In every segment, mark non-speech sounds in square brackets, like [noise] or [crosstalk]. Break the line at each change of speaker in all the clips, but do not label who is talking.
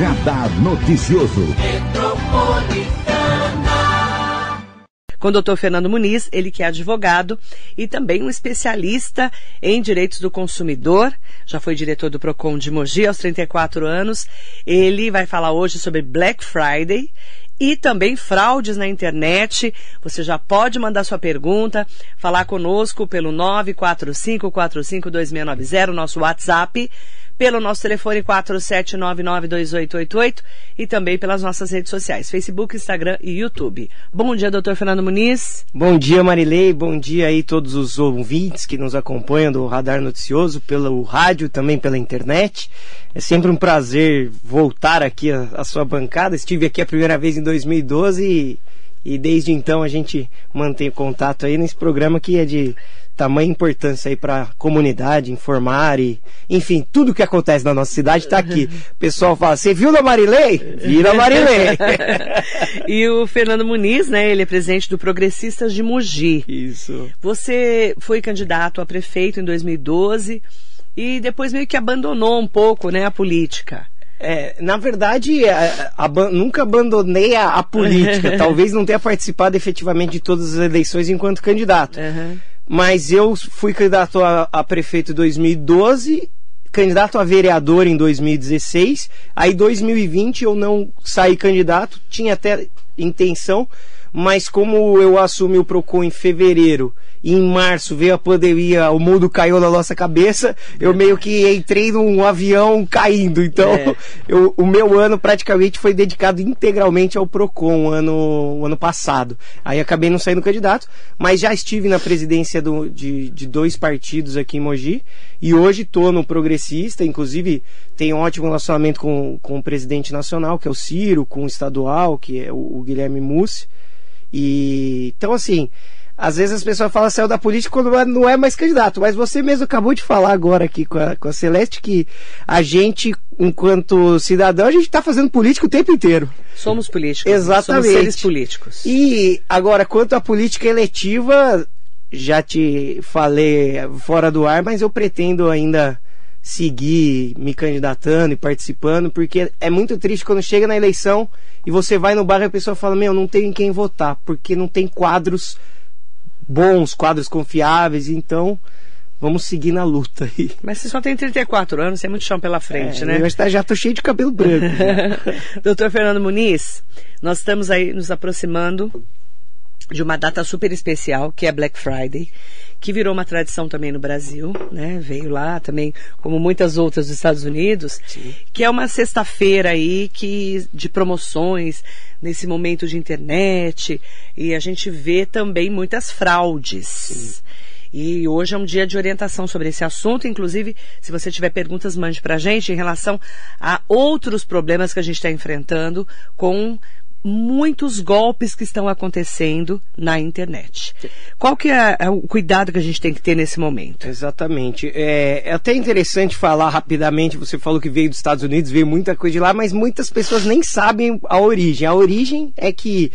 Radar Noticioso.
com o doutor Fernando Muniz, ele que é advogado e também um especialista em direitos do consumidor, já foi diretor do PROCON de Mogi aos 34 anos. Ele vai falar hoje sobre Black Friday e também fraudes na internet. Você já pode mandar sua pergunta, falar conosco pelo 945452690, nosso WhatsApp pelo nosso telefone 47992888 e também pelas nossas redes sociais, Facebook, Instagram e YouTube. Bom dia, doutor Fernando Muniz.
Bom dia, Marilei. Bom dia aí todos os ouvintes que nos acompanham do Radar Noticioso, pelo rádio, também pela internet. É sempre um prazer voltar aqui à sua bancada. Estive aqui a primeira vez em 2012 e, e desde então a gente mantém contato aí nesse programa que é de tamanha importância aí para a comunidade, informar e, enfim, tudo que acontece na nossa cidade está aqui. O pessoal fala, você viu na Marilei? Vira Marilei. [laughs]
e o Fernando Muniz, né, ele é presidente do Progressistas de Mogi.
Isso.
Você foi candidato a prefeito em 2012 e depois meio que abandonou um pouco, né, a política.
É, na verdade, a, a, nunca abandonei a, a política. [laughs] Talvez não tenha participado efetivamente de todas as eleições enquanto candidato. Uhum. Mas eu fui candidato a, a prefeito em 2012 candidato a vereador em 2016. Aí 2020 eu não saí candidato, tinha até intenção, mas como eu assumi o Procon em fevereiro e em março veio a pandemia, o mundo caiu na nossa cabeça, eu meio que entrei num avião caindo. Então, é. [laughs] eu, o meu ano praticamente foi dedicado integralmente ao Procon, o ano, ano passado. Aí acabei não saindo candidato, mas já estive na presidência do, de, de dois partidos aqui em Mogi e hoje estou no Progressista, inclusive tenho um ótimo relacionamento com, com o presidente nacional, que é o Ciro, com o estadual, que é o, o Guilherme Mussi. E então assim, às vezes as pessoas falam saiu da política quando não é mais candidato, mas você mesmo acabou de falar agora aqui com a, com a Celeste que a gente, enquanto cidadão, a gente está fazendo política o tempo inteiro.
Somos políticos.
Exatamente.
Somos seres políticos.
E agora, quanto à política eletiva, já te falei fora do ar, mas eu pretendo ainda seguir me candidatando e participando, porque é muito triste quando chega na eleição e você vai no bar e a pessoa fala: Meu, não tem em quem votar, porque não tem quadros bons, quadros confiáveis, então vamos seguir na luta aí. [laughs]
Mas você só tem 34 anos, tem muito chão pela frente,
é,
né?
Eu já tô cheio de cabelo branco. [laughs]
Doutor Fernando Muniz, nós estamos aí nos aproximando de uma data super especial, que é Black Friday, que virou uma tradição também no Brasil, né? Veio lá também, como muitas outras dos Estados Unidos, Sim. que é uma sexta-feira aí que de promoções nesse momento de internet e a gente vê também muitas fraudes. Sim. E hoje é um dia de orientação sobre esse assunto. Inclusive, se você tiver perguntas, mande para a gente em relação a outros problemas que a gente está enfrentando com muitos golpes que estão acontecendo na internet. Qual que é, é o cuidado que a gente tem que ter nesse momento?
Exatamente. É, é, até interessante falar rapidamente, você falou que veio dos Estados Unidos, veio muita coisa de lá, mas muitas pessoas nem sabem a origem. A origem é que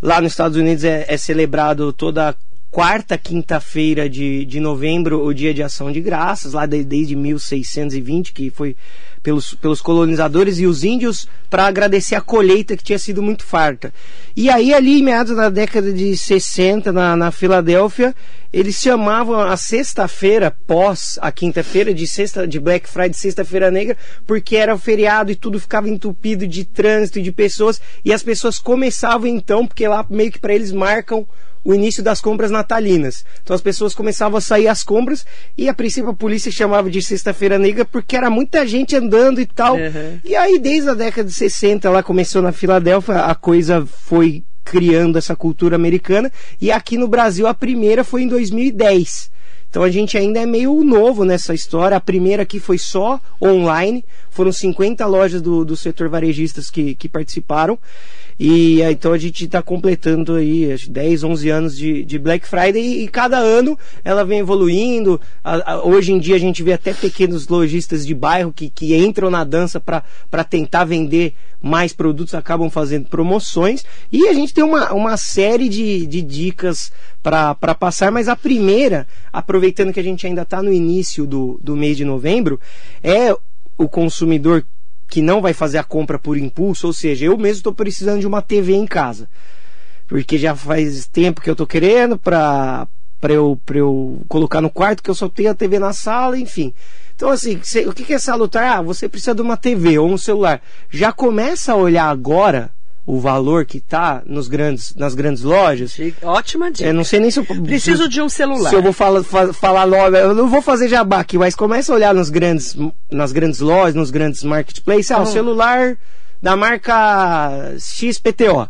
lá nos Estados Unidos é, é celebrado toda quarta quinta-feira de, de novembro o dia de ação de graças, lá de, desde 1620, que foi pelos, pelos colonizadores e os índios para agradecer a colheita que tinha sido muito farta. E aí, ali em meados da década de 60, na, na Filadélfia, eles chamavam a sexta-feira pós a quinta-feira de sexta de Black Friday, sexta-feira negra, porque era o feriado e tudo ficava entupido de trânsito e de pessoas, e as pessoas começavam então, porque lá meio que para eles marcam o início das compras natalinas. Então as pessoas começavam a sair às compras e a princípio a polícia chamava de sexta-feira negra porque era muita gente andando e tal. Uhum. E aí desde a década de 60 ela começou na Filadélfia, a coisa foi criando essa cultura americana e aqui no Brasil a primeira foi em 2010. Então a gente ainda é meio novo nessa história. A primeira aqui foi só online. Foram 50 lojas do, do setor varejistas que, que participaram. E então a gente está completando aí 10, 11 anos de, de Black Friday e, e, cada ano ela vem evoluindo. A, a, hoje em dia a gente vê até pequenos lojistas de bairro que, que entram na dança para tentar vender mais produtos, acabam fazendo promoções. E a gente tem uma, uma série de, de dicas para passar, mas a primeira, aproveitando que a gente ainda está no início do, do mês de novembro, é o consumidor que não vai fazer a compra por impulso, ou seja, eu mesmo estou precisando de uma TV em casa. Porque já faz tempo que eu estou querendo para para eu, pra eu colocar no quarto, que eu só tenho a TV na sala, enfim. Então, assim, cê, o que, que é salutar? Ah, você precisa de uma TV ou um celular. Já começa a olhar agora o valor que está nos grandes, nas grandes lojas.
Ótima dica.
Eu não sei nem se eu
preciso de um celular.
Se eu vou falar, falar logo, eu não vou fazer jabá aqui, mas começa a olhar nos grandes, nas grandes lojas, nos grandes marketplaces, ah, o celular da marca XPTO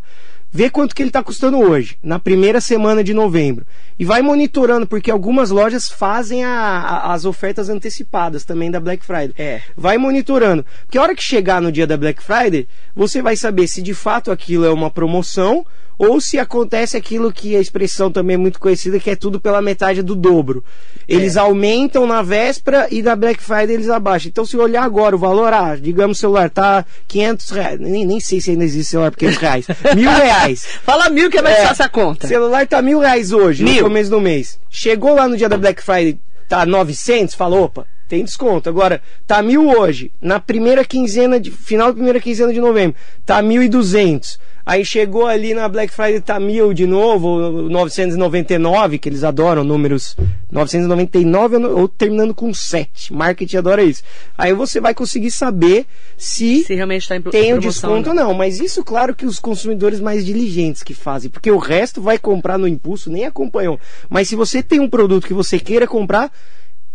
vê quanto que ele está custando hoje, na primeira semana de novembro. E vai monitorando, porque algumas lojas fazem a, a, as ofertas antecipadas também da Black Friday.
É.
Vai monitorando. Porque a hora que chegar no dia da Black Friday, você vai saber se de fato aquilo é uma promoção ou se acontece aquilo que a expressão também é muito conhecida, que é tudo pela metade do dobro. Eles é. aumentam na véspera e na Black Friday eles abaixam. Então, se olhar agora o valor, ah, digamos o celular tá 500 reais, nem, nem sei se ainda existe celular por 500 reais, [laughs] mil reais.
Fala mil que é mais é, fácil a conta.
celular tá mil reais hoje, mil. no começo do mês. Chegou lá no dia da Black Friday, tá 900, falou, opa, tem desconto. Agora, tá mil hoje, na primeira quinzena de, final da primeira quinzena de novembro, tá mil e duzentos. Aí chegou ali na Black Friday tá mil de novo, 999, que eles adoram números 999 ou terminando com 7. Marketing adora isso. Aí você vai conseguir saber se,
se realmente tá em
tem o desconto ou não. Mas isso, claro, que os consumidores mais diligentes que fazem, porque o resto vai comprar no impulso, nem acompanham. Mas se você tem um produto que você queira comprar,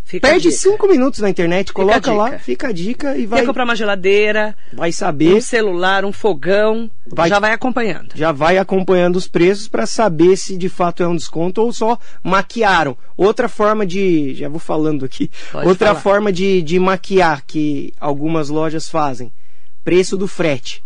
Fica Perde cinco minutos na internet, coloca lá, fica a dica e vai.
Quer comprar uma geladeira,
vai saber.
Um celular, um fogão, vai, já vai acompanhando.
Já vai acompanhando os preços para saber se de fato é um desconto ou só maquiaram. Outra forma de. Já vou falando aqui. Pode outra falar. forma de, de maquiar que algumas lojas fazem: preço do frete.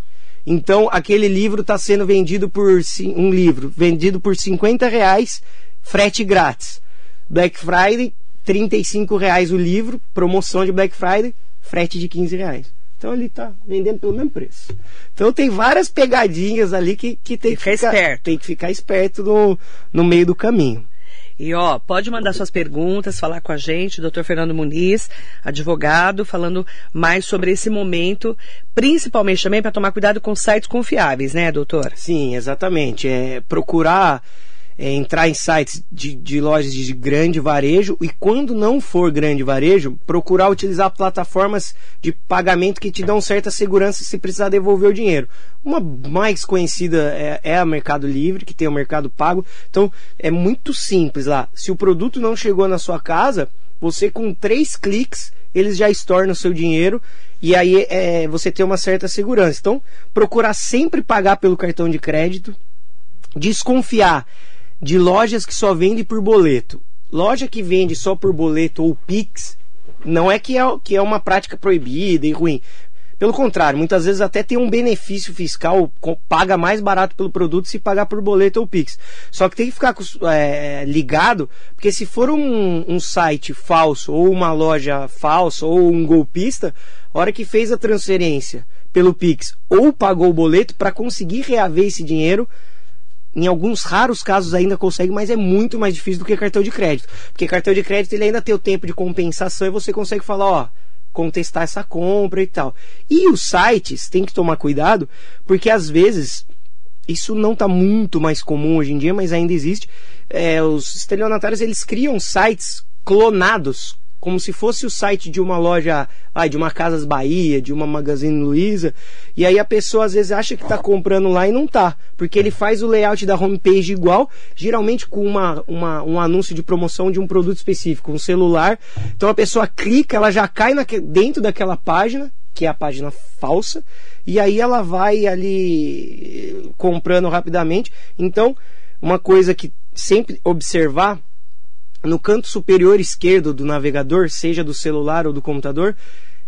Então, aquele livro está sendo vendido por. Um livro vendido por 50 reais, frete grátis. Black Friday 35 reais o livro, promoção de Black Friday, frete de 15 reais. Então ele está vendendo pelo mesmo preço. Então tem várias pegadinhas ali que, que tem que ficar esperto. Tem que ficar esperto no, no meio do caminho.
E ó, pode mandar suas perguntas, falar com a gente, doutor Fernando Muniz, advogado, falando mais sobre esse momento, principalmente também para tomar cuidado com sites confiáveis, né, doutor?
Sim, exatamente. É procurar é, entrar em sites de, de, lojas de grande varejo e quando não for grande varejo, procurar utilizar plataformas de pagamento que te dão certa segurança se precisar devolver o dinheiro. Uma mais conhecida é, é a Mercado Livre, que tem o Mercado Pago. Então é muito simples lá. Se o produto não chegou na sua casa, você com três cliques eles já estornam o seu dinheiro e aí é, você tem uma certa segurança. Então, procurar sempre pagar pelo cartão de crédito, desconfiar de lojas que só vendem por boleto. Loja que vende só por boleto ou Pix, não é que é, que é uma prática proibida e ruim. Pelo contrário, muitas vezes até tem um benefício fiscal, paga mais barato pelo produto se pagar por boleto ou Pix. Só que tem que ficar é, ligado, porque se for um, um, site falso, ou uma loja falsa, ou um golpista, a hora que fez a transferência pelo Pix ou pagou o boleto, para conseguir reaver esse dinheiro, em alguns raros casos ainda consegue, mas é muito mais difícil do que cartão de crédito. Porque cartão de crédito ele ainda tem o tempo de compensação e você consegue falar, ó, contestar essa compra e tal. E os sites tem que tomar cuidado, porque às vezes isso não está muito mais comum hoje em dia, mas ainda existe. É, os estelionatários eles criam sites clonados como se fosse o site de uma loja, ah, de uma Casas Bahia, de uma Magazine Luiza, e aí a pessoa às vezes acha que está comprando lá e não tá, porque ele faz o layout da homepage igual, geralmente com uma, uma, um anúncio de promoção de um produto específico, um celular. Então a pessoa clica, ela já cai naque, dentro daquela página, que é a página falsa, e aí ela vai ali comprando rapidamente. Então, uma coisa que sempre observar no canto superior esquerdo do navegador, seja do celular ou do computador,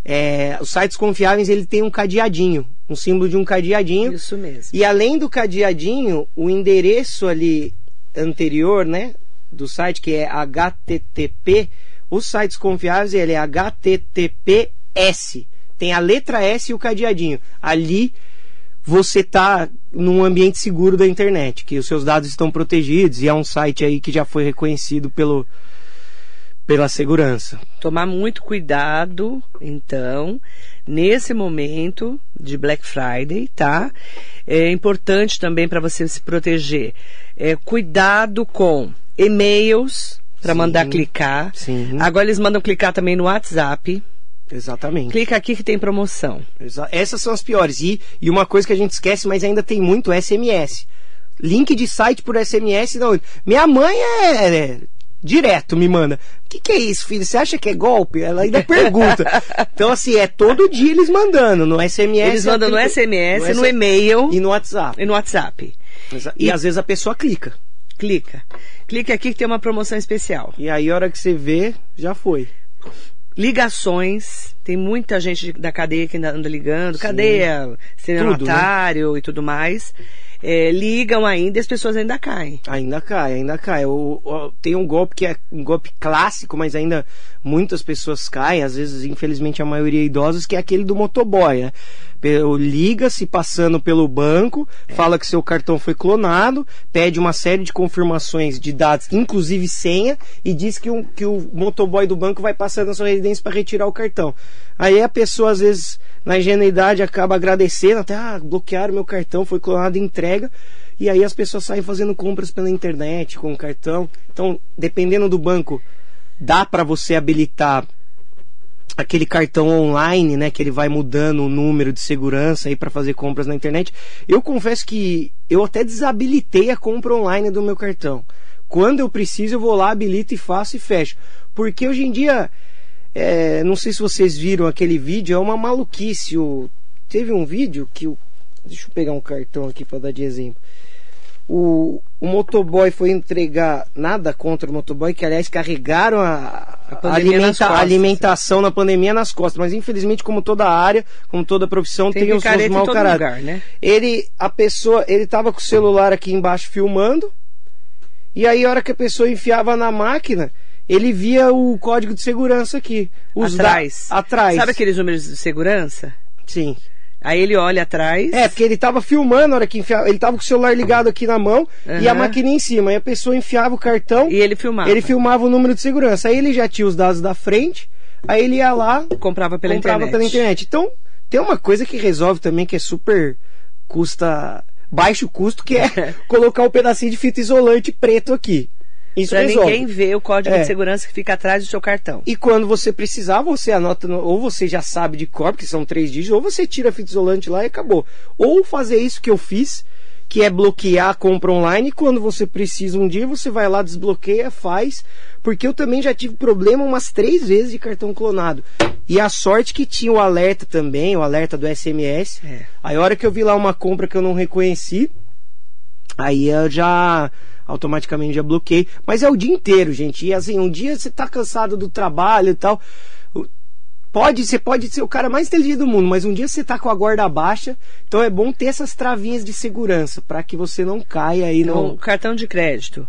é, os sites confiáveis ele tem um cadeadinho, um símbolo de um cadeadinho.
Isso mesmo.
E além do cadeadinho, o endereço ali anterior, né, do site que é HTTP, os sites confiáveis ele é HTTPS. Tem a letra S e o cadeadinho. Ali você está num ambiente seguro da internet, que os seus dados estão protegidos e é um site aí que já foi reconhecido pelo Pela segurança.
Tomar muito cuidado, então, nesse momento de Black Friday, tá? É importante também para você se proteger. É, cuidado com e-mails para mandar clicar.
Sim.
Agora eles mandam clicar também no WhatsApp.
Exatamente.
Clica aqui que tem promoção.
Exa- Essas são as piores. E, e uma coisa que a gente esquece, mas ainda tem muito, é SMS. Link de site por SMS, não. Minha mãe é, é, direto me manda. O que, que é isso, filho? Você acha que é golpe? Ela ainda pergunta. [laughs] então, assim, é todo dia eles mandando no SMS.
Eles mandam no SMS, no
S-
e-mail
E no WhatsApp.
e no WhatsApp.
Exa- E, às vezes a pessoa clica.
Clica. Clica aqui que tem uma promoção especial.
E aí, a hora que você vê, já foi.
Ligações. Tem muita gente da cadeia que ainda anda ligando. Cadeia, estelionatário e tudo mais. É, ligam ainda e as pessoas ainda caem.
Ainda cai, ainda cai. O, o- tem um golpe que é um golpe clássico, mas ainda muitas pessoas caem, às vezes, infelizmente, a maioria idosos, que é aquele do motoboy, né? Liga-se passando pelo banco, fala que seu cartão foi clonado, pede uma série de confirmações de dados, inclusive senha, e diz que, um, que o motoboy do banco vai passar na sua residência para retirar o cartão. Aí a pessoa, às vezes, na ingenuidade, acaba agradecendo, até, ah, bloquearam meu cartão, foi clonado, entrega. E aí as pessoas saem fazendo compras pela internet com cartão. Então, dependendo do banco, dá para você habilitar aquele cartão online, né, que ele vai mudando o número de segurança aí para fazer compras na internet. Eu confesso que eu até desabilitei a compra online do meu cartão. Quando eu preciso, eu vou lá, habilito e faço e fecho. Porque hoje em dia, é, não sei se vocês viram aquele vídeo, é uma maluquice. O, teve um vídeo que o, deixa eu pegar um cartão aqui para dar de exemplo. O, o motoboy foi entregar nada contra o motoboy, que aliás carregaram a,
A nas
alimenta-
costas.
alimentação na pandemia nas costas. Mas infelizmente, como toda área, como toda profissão,
Tem
tem, os seus mau caráter.
lugar, né?
Ele, a pessoa, ele tava com o celular aqui embaixo filmando. E aí, a hora que a pessoa enfiava na máquina, ele via o código de segurança aqui. Os da-
atrás.
Atrás.
Sabe aqueles números de segurança?
Sim.
Aí ele olha atrás.
É, porque ele tava filmando na hora que enfiava. Ele tava com o celular ligado aqui na mão e a maquininha em cima. E a pessoa enfiava o cartão,
E ele filmava.
ele filmava o número de segurança. Aí ele já tinha os dados da frente, aí ele ia lá,
Comprava pela
comprava
internet.
pela internet. Então, tem uma coisa que resolve também que é super custa baixo custo, que é [laughs] colocar um pedacinho de fita isolante preto aqui. Isso
Pra
resolve.
ninguém ver o código
É.
de segurança que fica atrás do seu cartão.
E quando você precisar, você anota, no- ou você já sabe de cor, porque são três dígitos, ou você tira a fita isolante lá e acabou. Ou fazer isso que eu fiz, que é bloquear a compra online, e quando você precisa um dia, você vai lá, desbloqueia, faz, porque eu também já tive problema umas três vezes de cartão clonado. E a sorte que tinha o alerta também, o alerta do SMS.
É.
Aí a hora que eu vi lá uma compra que eu não reconheci, Aí eu já automaticamente já bloqueei. Mas é o dia inteiro, gente. E assim, um dia você tá cansado do trabalho e tal. Pode, você pode ser o cara mais inteligente do mundo, mas um dia você tá com a guarda baixa, então é bom ter essas travinhas de segurança para que você não caia aí
Então,
no
cartão de crédito.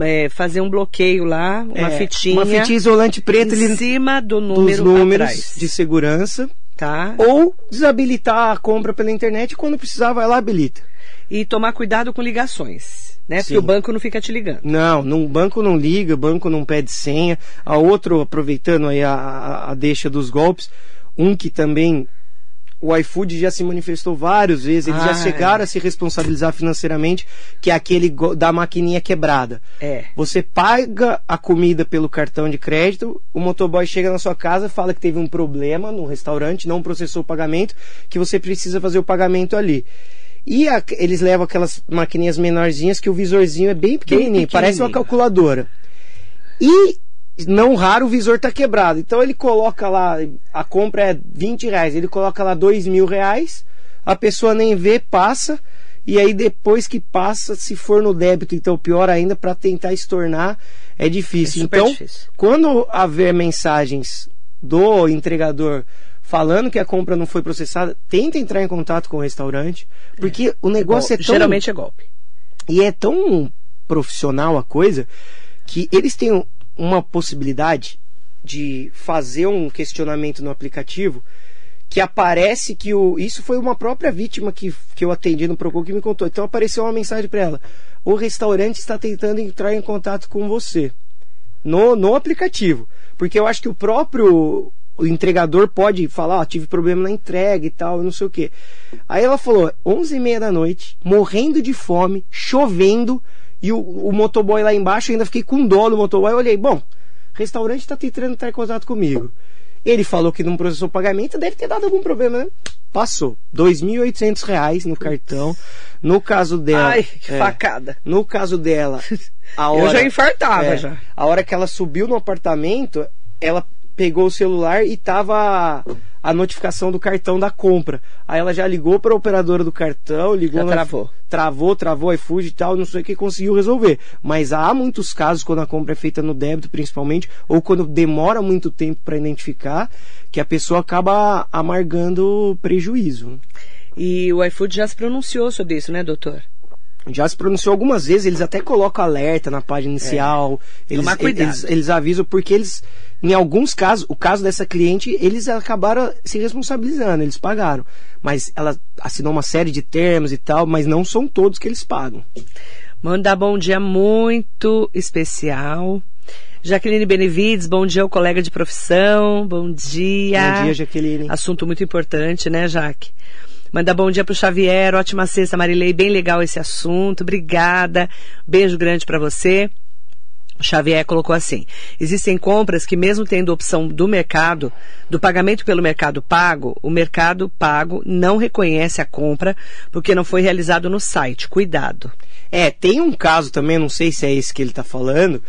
É, fazer um bloqueio lá, uma
é,
fitinha.
uma fitinha isolante preta
em
ali
cima do
dos
número
números
atrás.
de segurança
Tá?
ou desabilitar a compra pela internet e quando precisar vai lá habilita.
E tomar cuidado com ligações, né? Porque
Sim.
o banco não fica te ligando.
Não, no banco não liga, banco não pede senha. A outro, aproveitando aí a, a, a deixa dos golpes, um que também o iFood já se manifestou várias vezes, eles
Ah,
já chegaram a se responsabilizar financeiramente, que é aquele da maquininha quebrada.
É.
Você paga a comida pelo cartão de crédito, o motoboy chega na sua casa, fala que teve um problema no restaurante, não processou o pagamento, que você precisa fazer o pagamento ali. E a- eles levam aquelas maquininhas menorzinhas que o visorzinho é bem pequenininho, parece uma
pequenininho.
calculadora. E não raro o visor tá quebrado. Então ele coloca lá, a compra é 20 reais, ele coloca lá 2 mil reais, a pessoa nem vê, passa, e aí depois que passa, se for no débito, então pior ainda, para tentar estornar, é difícil.
É
então,
difícil.
quando haver mensagens do entregador falando que a compra não foi processada, tenta entrar em contato com o restaurante, porque o negócio é tão
Geralmente é golpe.
e é tão profissional a coisa que eles têm uma possibilidade de fazer um questionamento no aplicativo que aparece que o. Isso foi uma própria vítima que, que eu atendi no Procon que me contou. Então apareceu uma mensagem para ela: o restaurante está tentando entrar em contato com você. no, no aplicativo. Porque eu acho que o próprio o entregador pode falar, ó, tive problema na entrega e tal, não sei o que. Aí ela falou, 11 e meia da noite, morrendo de fome, chovendo, e o, o motoboy lá embaixo, ainda fiquei com dó do motoboy, eu olhei, bom, restaurante está tentando entrar em contato comigo. Ele falou que não processou o pagamento, deve ter dado algum problema, né? Passou. 2.800 reais no cartão. No caso dela.
Ai, que
é,
facada.
No caso dela, [laughs] a hora.
Eu já infartava
é,
já.
A hora que ela subiu no apartamento, ela pegou o celular e tava a notificação do cartão da compra. Aí ela já ligou para a operadora do cartão, ligou
Já
na-
travou.
travou, travou iFood e tal, não sei o que conseguiu resolver. Mas há muitos casos quando a compra é feita no débito, principalmente, ou quando demora muito tempo para identificar, que a pessoa acaba amargando prejuízo.
E o iFood já se pronunciou sobre isso, né, doutor?
Já se pronunciou algumas vezes, eles até colocam alerta na página inicial. Eles,
É. Tomar cuidado.
eles, eles avisam porque eles, em alguns casos, o caso dessa cliente, eles acabaram se responsabilizando, eles pagaram. Mas ela assinou uma série de termos e tal, mas não são todos que eles pagam.
Mandar bom dia muito especial. Jaqueline Benevides, bom dia ao colega de profissão. Bom dia.
Bom dia, Jaqueline.
Assunto muito importante, né, Jaque? Manda bom dia pro Xavier, ótima sexta, Marilei, bem legal esse assunto, obrigada. Beijo grande para você. Xavier colocou assim: existem compras que, mesmo tendo opção do mercado, do pagamento pelo mercado pago, o mercado pago não reconhece a compra porque não foi realizado no site. Cuidado.
É, tem um caso também, não sei se é esse que ele tá falando,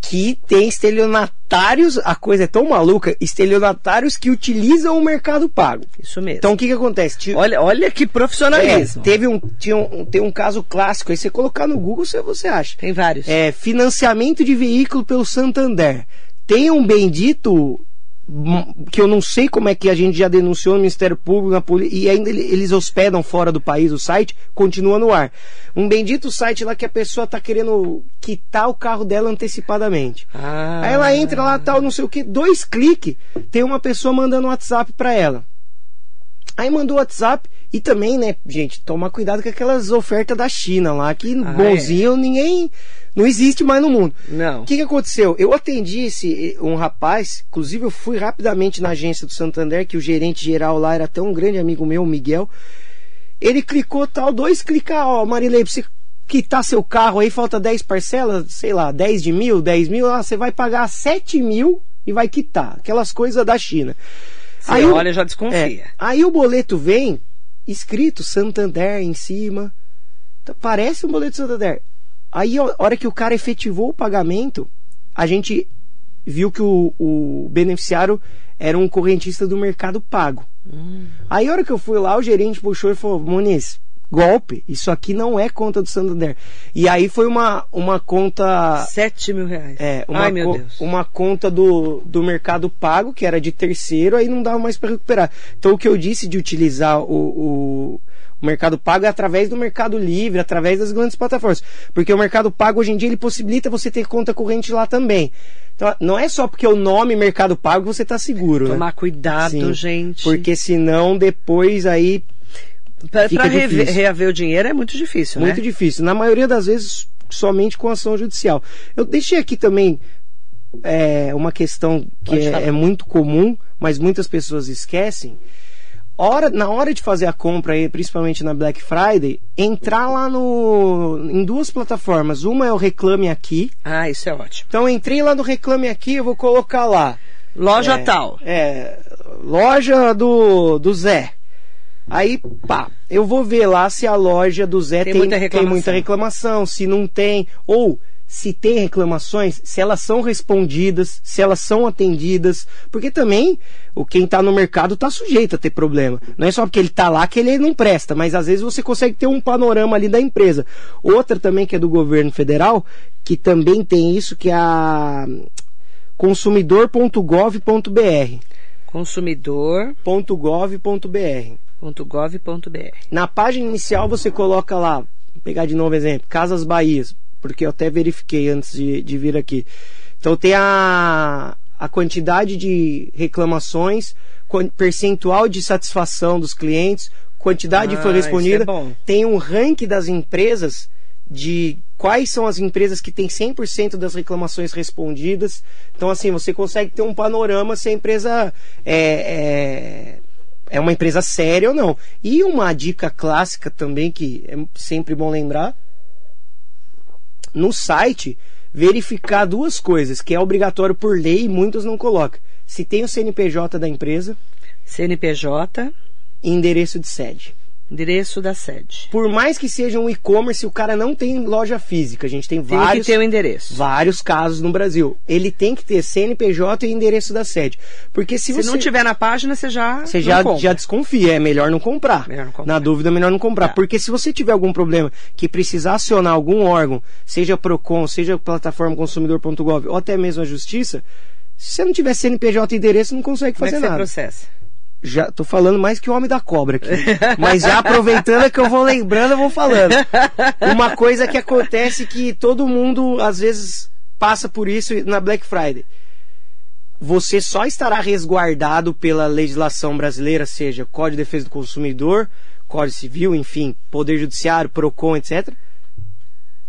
que tem estelionatários, a coisa é tão maluca, estelionatários que utilizam o mercado pago.
Isso mesmo.
Então o que que acontece? Ti-
olha, olha que profissionalismo.
É, teve um, tinha um, tem um caso clássico, aí você colocar no Google, você, você acha.
Tem vários.
É, financiamento de veículo pelo Santander. Tem um bendito que eu não sei como é que a gente já denunciou no Ministério Público na poli- e ainda ele- eles hospedam fora do país o site, continua no ar. Um bendito site lá que a pessoa tá querendo quitar o carro dela antecipadamente.
Ah.
Aí ela entra lá, tal, não sei o que, dois cliques, tem uma pessoa mandando um WhatsApp pra ela. Aí mandou o WhatsApp e também, né, gente, tomar cuidado com aquelas ofertas da China lá, que
Ah,
bonzinho ninguém. Não existe mais no mundo.
Não.
O que, que aconteceu? Eu atendi esse um rapaz, inclusive eu fui rapidamente na agência do Santander, que o gerente geral lá era até um grande amigo meu, o Miguel. Ele clicou tal, dois clicar, ó, Marilei, pra você quitar seu carro aí, falta 10 parcelas, sei lá, 10 de mil, 10 mil, ah, você vai pagar 7 mil e vai quitar. Aquelas coisas da China.
Você
o-
olha, já desconfia.
é, aí o boleto vem escrito Santander em cima. Tá- Parece um boleto Santander. Aí, a hora que o cara efetivou o pagamento, a gente viu que o, o beneficiário era um correntista do Mercado Pago. Aí, a hora que eu fui lá, o gerente puxou e falou: Moniz, golpe, isso aqui não é conta do Santander. E aí foi uma, uma conta.
Sete mil reais.
É, uma,
Ai, meu Deus.
uma conta do, do mercado pago, que era de terceiro, aí não dava mais para recuperar. Então o que eu disse de utilizar o, o, o mercado pago é através do mercado livre, através das grandes plataformas. Porque o mercado pago hoje em dia ele possibilita você ter conta corrente lá também. Então não é só porque o nome mercado pago que você está seguro. né?
Tomar cuidado,
Sim,
gente.
Porque senão depois aí Difícil.
reaver o dinheiro é muito difícil,
Muito
né?
difícil. Na maioria das vezes, somente com ação judicial. Eu deixei aqui também é, uma questão que é, é muito comum, mas muitas pessoas esquecem. Hora, na hora de fazer a compra, aí, principalmente na Black Friday, entrar lá no, em duas plataformas. Uma é o Reclame Aqui.
Ah, isso é ótimo.
Então, entrei lá no Reclame Aqui, eu vou colocar lá.
Loja
É,
tal.
É, loja do, do Zé. Aí, pá, eu vou ver lá se a loja do Zé
Tem
tem,
muita
tem
reclamação.
muita reclamação, se não tem, ou se tem reclamações, se elas são respondidas, se elas são atendidas, porque também o quem está no mercado está sujeito a ter problema. Não é só porque ele está lá que ele não presta, mas às vezes você consegue ter um panorama ali da empresa. Outra também que é do governo federal, que também tem isso, que é a consumidor.gov.br.
Consumidor.gov.br.
.gov.br. Na página inicial você coloca lá, vou pegar de novo exemplo, Casas Bahias, porque eu até verifiquei antes de, de vir aqui. Então tem a, a quantidade de reclamações, percentual de satisfação dos clientes, quantidade
Ah,
foi respondida,
é
tem um ranking das empresas de quais são as empresas que têm 100% das reclamações respondidas. Então, assim, você consegue ter um panorama se a empresa é, é, é uma empresa séria ou não. E uma dica clássica também, que é sempre bom lembrar, no site, verificar duas coisas, que é obrigatório por lei e muitos não colocam. Se tem o CNPJ da empresa.
CNPJ.
E endereço de sede.
Endereço da sede.
Por mais que seja um e-commerce, o cara não tem loja física. A gente tem, tem vários.
Tem que ter o endereço.
Vários casos no Brasil. Ele tem que ter CNPJ e endereço da sede. Porque se,
se
você.
não tiver na página, você já.
Você já, já desconfia. É melhor não comprar. Melhor não comprar. Na dúvida, é melhor não comprar. Tá. Porque se você tiver algum problema que precisar acionar algum órgão, seja PROCON, seja plataforma consumidor.gov ou até mesmo a justiça, se você não tiver CNPJ e endereço, não consegue fazer
Como é
que
nada. Você processa?
Já tô falando mais que o homem da cobra aqui. Mas já aproveitando que eu vou lembrando, eu vou falando. Uma coisa que acontece que todo mundo às vezes passa por isso na Black Friday. Você só estará resguardado pela legislação brasileira, seja Código de Defesa do Consumidor, Código Civil, enfim, Poder Judiciário, Procon, etc.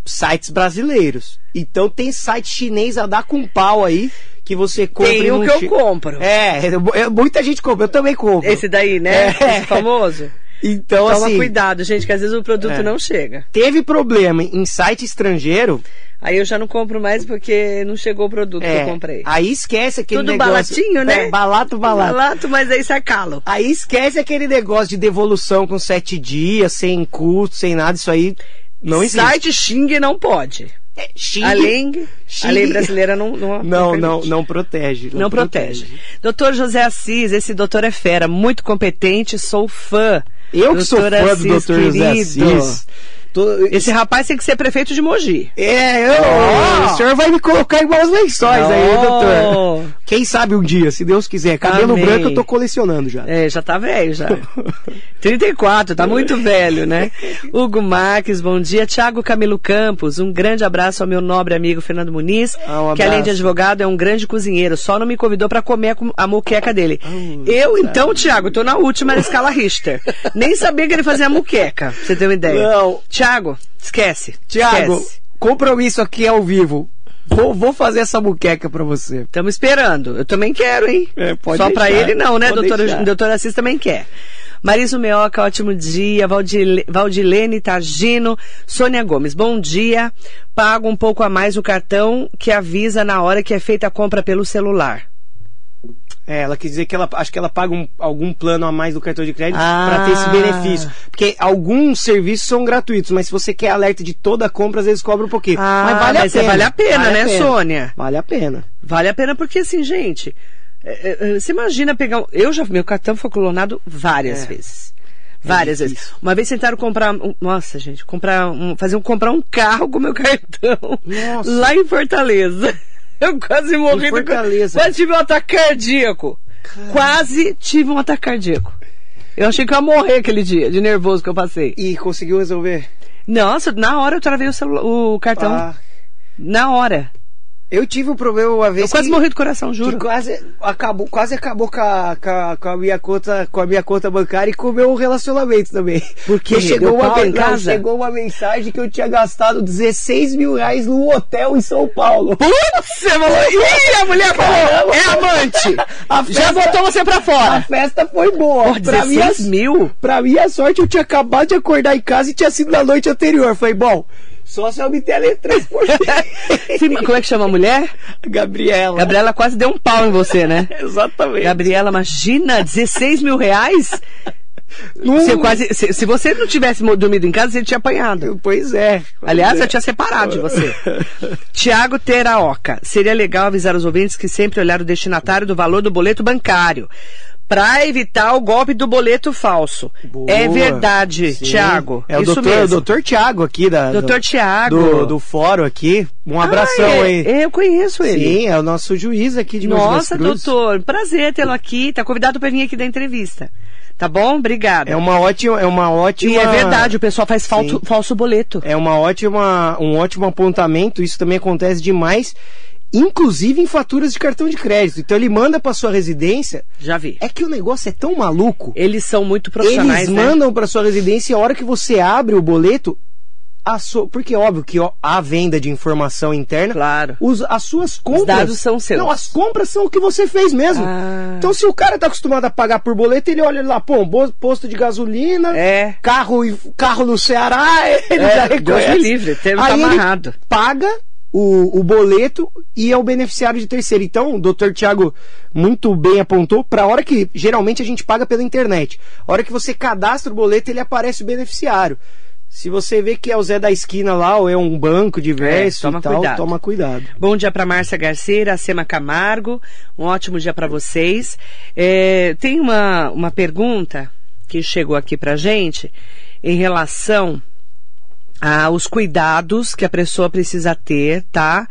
Sites brasileiros. Então tem site chinês a dar com pau aí que você compra.
Tem o que eu compro.
É, muita gente compra, eu também compro.
Esse daí, né? É. Esse famoso. [laughs]
Então,
Toma
assim,
cuidado, gente, que às vezes o produto é. não chega.
Teve problema em site estrangeiro.
Aí eu já não compro mais porque não chegou o produto é, que eu comprei.
Aí esquece aquele
Tudo
negócio.
balatinho, né?
É, balato, balato.
Balato, mas aí sai calo.
Aí esquece aquele negócio de devolução com sete dias, sem custo, sem nada. Isso aí não existe.
Site Xing não pode.
Xing,
além, Xing, a lei brasileira não não
não, não, não protege.
Não, não protege. protege. Doutor José Assis, esse doutor é fera, muito competente, sou fã.
Eu que sou fã Assis, do doutor José Assis.
Tô... Esse rapaz tem que ser prefeito de Mogi.
É, eu, oh. o senhor vai me colocar igual os lençóis oh. aí, doutor. Quem sabe um dia, se Deus quiser. Cabelo Amém. branco eu tô colecionando já.
É, já tá velho já. [laughs] 34, tá muito [laughs] velho, né? Hugo Marques, bom dia. Tiago Camilo Campos, um grande abraço ao meu nobre amigo Fernando Muniz, ah, um que além de advogado é um grande cozinheiro. Só não me convidou para comer a muqueca dele. Oh, eu, então, Tiago, tô na última na escala Richter. Nem sabia que ele fazia muqueca, pra você ter uma ideia.
Não.
Tiago, esquece.
Tiago, compromisso aqui ao vivo. Vou, vou fazer essa muqueca pra você.
Estamos esperando. Eu também quero, hein?
É, pode
Só
deixar.
pra ele não, né?
Pode
Doutora, doutora Assis também quer. Mariso Meoca, ótimo dia. Valdile, Valdilene Targino. Sônia Gomes, bom dia. Pago um pouco a mais o cartão que avisa na hora que é feita a compra pelo celular.
É, ela quer dizer que ela acho que ela paga um, algum plano a mais do cartão de crédito ah. para ter esse benefício. Porque alguns serviços são gratuitos, mas se você quer alerta de toda a compra, às vezes cobra um pouquinho.
Ah, mas vale mas a pena. Vale a pena, vale né, a pena. Sônia?
Vale a pena.
Vale a pena porque assim, gente, é, é, é você imagina pegar. Eu já meu cartão foi clonado várias é. vezes. Várias é vezes. Uma vez tentaram comprar, um, nossa gente, comprar um, fazer um comprar um carro com meu [laughs] cartão
nossa.
lá em Fortaleza. Eu quase morri.
Fortaleza.
Quase tive um ataque cardíaco. Caramba. Quase tive um ataque cardíaco. Eu achei que eu ia morrer aquele dia, de nervoso que eu passei.
E conseguiu resolver?
Nossa, na hora eu travei o, celular, o cartão. Ah. Na hora.
Eu tive um problema uma vez.
Eu quase
que,
morri do coração, juro.
Que quase acabou, quase acabou com a, com a, com a, minha conta, com a minha conta bancária e com o meu relacionamento também. [laughs]
Porque
chegou uma,
casa?
chegou uma mensagem que eu tinha gastado 16 mil reais num hotel em São Paulo.
Putz, você falou. Ih, [laughs] a mulher falou, é amante. [laughs] Festa, Já botou você pra fora.
A festa foi boa.
Por pra 16 minha, mil?
Pra minha sorte, eu tinha acabado de acordar em casa e tinha sido na noite anterior. Falei, bom, só se eu obter a letra [laughs]
Como é que chama a mulher?
Gabriela.
Gabriela quase deu um pau em você, né? [laughs]
Exatamente.
Gabriela, imagina, 16 mil reais? Você quase, se, se, você não tivesse dormido em casa, você tinha apanhado.
Pois é.
Aliás,
é.
eu tinha separado de você. Tiago Teraoca. Seria legal avisar os ouvintes que sempre olhar o destinatário do valor do boleto bancário para evitar o golpe do boleto falso.
Boa,
é verdade,
sim.
Tiago.
É o
isso
doutor,
mesmo.
doutor Tiago aqui da
Doutor Tiago
do, do fórum aqui. Um abração
ah, é,
aí.
Eu conheço ele.
Sim, é o nosso juiz aqui de
Nossa, doutor, prazer tê-lo aqui. Tá convidado para vir aqui da entrevista. Tá bom? Obrigada.
É uma ótima, é uma ótima.
E é verdade, o pessoal faz falso, falso boleto.
É uma ótima, um ótimo apontamento. Isso também acontece demais inclusive em faturas de cartão de crédito. Então ele manda para sua residência.
Já vi.
É que o negócio é tão maluco.
Eles são muito profissionais.
Eles
né?
mandam para sua residência e a hora que você abre o boleto, a sua. Porque é óbvio que ó, há venda de informação interna.
Claro.
Os, as suas compras.
dados são seus.
Não, as compras são o que você fez mesmo.
Ah.
Então, se o cara tá acostumado a pagar por boleto, ele olha lá, pô, posto de gasolina,
É.
carro, carro no Ceará, [laughs] ele
É,
já
Deus
reconhece.
me livre, teve
Aí
tá amarrado.
paga o, o boleto e é o beneficiário de terceiro. Então, o doutor Tiago muito bem apontou para a hora que geralmente a gente paga pela internet. A hora que você cadastra o boleto, ele aparece o beneficiário. Se você vê que é o Zé da esquina lá ou é um banco diverso
É, toma
e tal,
cuidado.
toma cuidado.
Bom dia para Márcia Garceira, Sema Camargo. Um ótimo dia para vocês. É, tem uma, uma pergunta que chegou aqui pra gente em relação aos cuidados que a pessoa precisa ter, tá?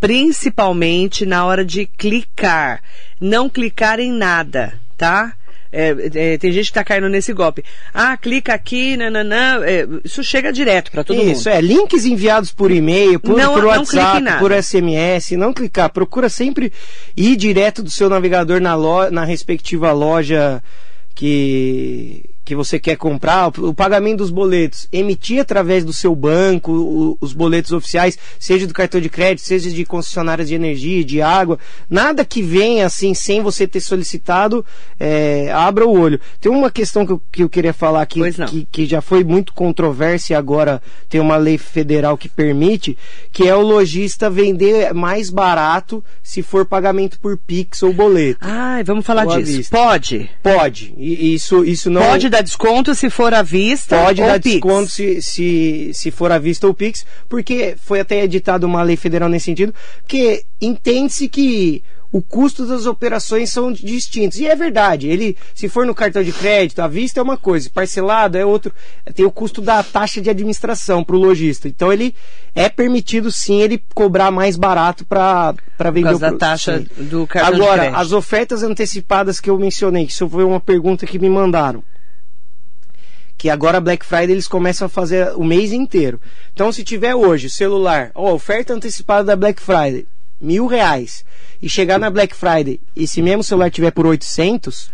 Principalmente na hora de clicar. Não clicar em nada, tá? É, é, tem gente que tá caindo nesse golpe. Ah, clica aqui, nananã. É, isso chega direto para todo
Isso,
mundo.
é. Links enviados por e-mail, por,
Não-
por WhatsApp, por SMS, não clicar. Procura sempre ir direto do seu navegador na, lo- na respectiva loja que, que você quer comprar, o, pagamento dos boletos, emitir através do seu banco o- os boletos oficiais, seja do cartão de crédito, seja de concessionárias de energia, de água, nada que venha assim sem você ter solicitado, é, abra o olho. Tem uma questão que eu, que eu queria falar aqui, que, que já foi muito controversa e agora tem uma lei federal que permite, que é o lojista vender mais barato se for pagamento por Pix ou boleto.
Ai, vamos falar disso. Pode.
Pode. E isso, isso não
Pode dar desconto se for à vista
Pode
ou
dar
Pix.
desconto se, se, se for à vista ou Pix, porque foi até editada uma lei federal nesse sentido, que entende-se que o custo das operações são distintos. E é verdade, ele, se for no cartão de crédito, à vista é uma coisa, parcelado é outro, tem o custo da taxa de administração para o lojista. Então ele é permitido sim ele cobrar mais barato para vender
causa
o
da taxa
sim.
do cartão de
Agora,
crédito.
as ofertas antecipadas que eu mencionei, que isso foi uma pergunta que me mandaram que agora Black Friday eles começam a fazer o mês inteiro. Então, se tiver hoje celular, ó, oferta antecipada da Black Friday, mil reais, e chegar na Black Friday, e se mesmo celular tiver por 800,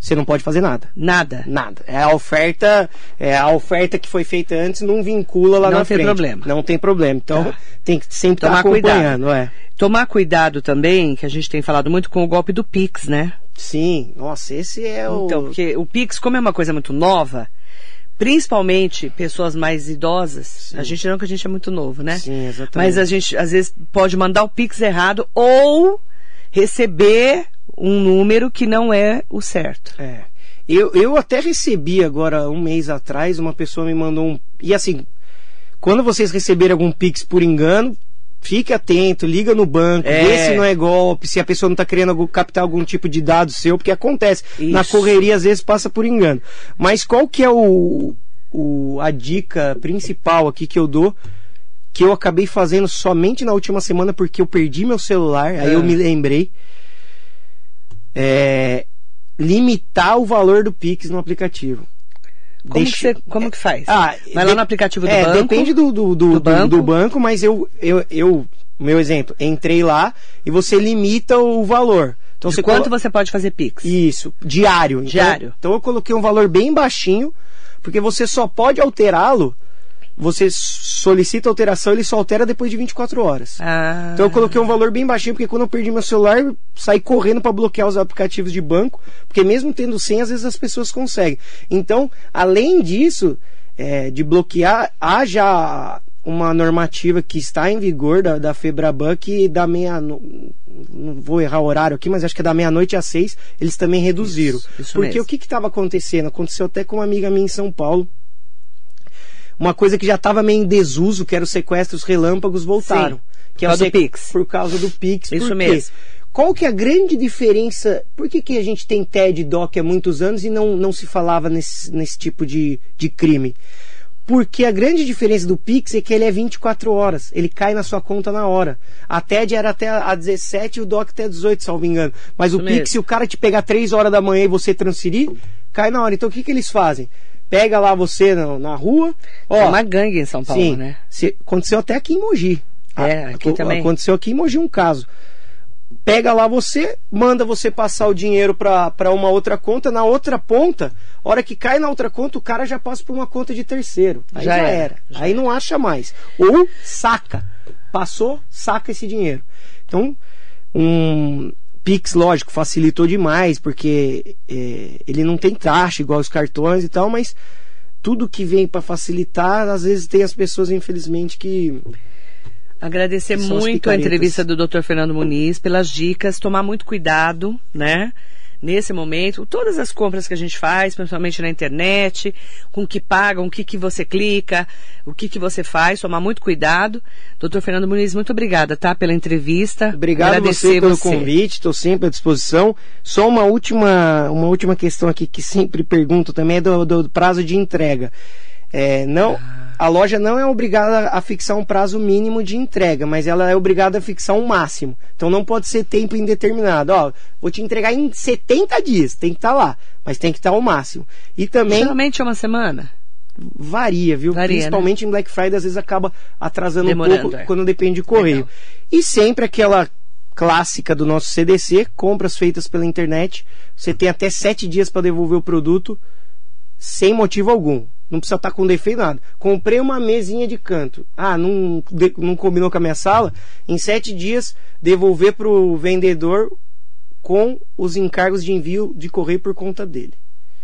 você não pode fazer nada.
Nada.
Nada. É a oferta, é a oferta que foi feita antes, não vincula lá
Não
na
tem
frente.
problema.
Não tem problema. Então,
Tá.
tem que sempre
Tomar
estar acompanhando, é.
Tomar cuidado também, que a gente tem falado muito com o golpe do Pix, né?
Sim, nossa, esse é o.
Então, porque o Pix, como é uma coisa muito nova, principalmente pessoas mais idosas, a gente não que a gente é muito novo, né?
Sim, exatamente.
Mas a gente às vezes pode mandar o Pix errado ou receber um número que não é o certo.
É. Eu, eu até recebi agora, um mês atrás, uma pessoa me mandou um. E assim, quando vocês receberem algum Pix por engano, fique atento, liga no banco,
É.
vê se não é golpe, se a pessoa não está querendo algum- captar algum tipo de dado seu, porque acontece. Na
Isso.
correria, às vezes, passa por engano. Mas qual que é o, o, a dica principal aqui que eu dou? Que eu acabei fazendo somente na última semana porque eu perdi meu celular, aí
Ah.
eu me lembrei. É, limitar o valor do Pix no aplicativo.
Como, que, você, como que faz?
Ah,
Vai lá
de-
no aplicativo do
é,
banco.
depende do, do, do,
do banco.
do banco, mas eu, eu, eu, meu exemplo, entrei lá e você limita o valor. Então
De
você
quanto
colo-
você pode fazer Pix?
Isso, diário. Então-
Diário.
Então, eu coloquei um valor bem baixinho, porque você só pode alterá-lo, você solicita alteração, ele só altera depois de 24 horas.
Ah,
Então eu coloquei um valor bem baixinho, porque quando eu perdi meu celular, saí correndo para bloquear os aplicativos de banco, porque mesmo tendo senha, às vezes as pessoas conseguem. Então, além disso, é, de bloquear, há já uma normativa que está em vigor da, da Febraban que da meia no... não vou errar o horário aqui, mas acho que é da meia-noite às seis, eles também reduziram.
Isso, isso
porque
mesmo.
o que estava acontecendo? Aconteceu até com uma amiga minha em São Paulo. Uma coisa que já estava meio em desuso, que era os sequestros relâmpagos, voltaram.
Sim,
que
por causa
o
do Pix.
Por causa do Pix.
Isso mesmo.
Qual que é a grande diferença? Por que, que a gente tem TED e DOC há muitos anos e não, não se falava nesse, nesse tipo de, de crime? Porque a grande diferença do Pix é que ele é 24 horas. Ele cai na sua conta na hora. A TED era até a 17 e o DOC até 18, salvo engano. Mas o
Isso
Pix,
mesmo.
se o cara te pegar 3 horas da manhã e você transferir, cai na hora. Então o que, que eles fazem? Pega lá você na, na rua. Ó,
é uma gangue em São Paulo,
Sim,
né?
se- aconteceu até aqui em Mogi.
É,
Ah,
aqui
aco-
também.
Aconteceu aqui em Mogi um caso. pega lá você, manda você passar o dinheiro para uma outra conta, na outra ponta, hora que cai na outra conta, o cara já passa por uma conta de terceiro. Aí já, já era. era. Já aí era. não acha mais. Ou saca. Passou, saca esse dinheiro. Então, um Pix, lógico, facilitou demais, porque é, ele não tem taxa igual os cartões e tal, mas tudo que vem para facilitar, às vezes tem as pessoas, infelizmente, que
Agradecer muito a entrevista do Dr. Fernando Muniz pelas dicas, tomar muito cuidado, né? Nesse momento, todas as compras que a gente faz, principalmente na internet, com o que pagam, o que, que você clica, o que, que você faz, tomar muito cuidado. Doutor Fernando Muniz, muito obrigada, tá? Pela entrevista.
Obrigado você pelo você. convite, estou sempre à disposição. Só uma última, uma última questão aqui que sempre pergunto também é do, do prazo de entrega. É, não, a loja não é obrigada a fixar um prazo mínimo de entrega, mas ela é obrigada a fixar um máximo. Então não pode ser tempo indeterminado. Ó, vou te entregar em 70 dias, tem que estar tá lá, mas tem que estar tá o máximo. E também
Geralmente é uma semana.
Varia, viu? Varia, né? Principalmente né? em Black Friday, às vezes acaba atrasando Demorando, um pouco é. quando depende de correio. Legal. E sempre aquela clássica do nosso CDC, compras feitas pela internet, você tem até sete dias para devolver o produto sem motivo algum. Não precisa estar tá com defeito nada. Comprei uma mesinha de canto. Ah, não, não combinou com a minha sala? Em sete dias, devolver para o vendedor com os encargos de envio de correio por conta dele.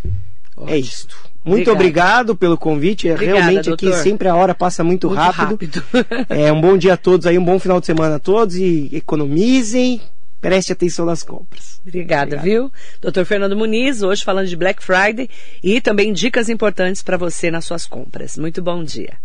É Ótimo. É isto. Muito obrigado pelo convite. É Obrigada, Realmente doutor. aqui sempre a hora passa muito, muito rápido. rápido. [laughs] é um bom dia a todos aí, um bom final de semana a todos e economizem preste atenção nas compras.
Obrigada, Obrigado. viu? Dr. Fernando Muniz, hoje falando de Black Friday e também dicas importantes para você nas suas compras. Muito bom dia.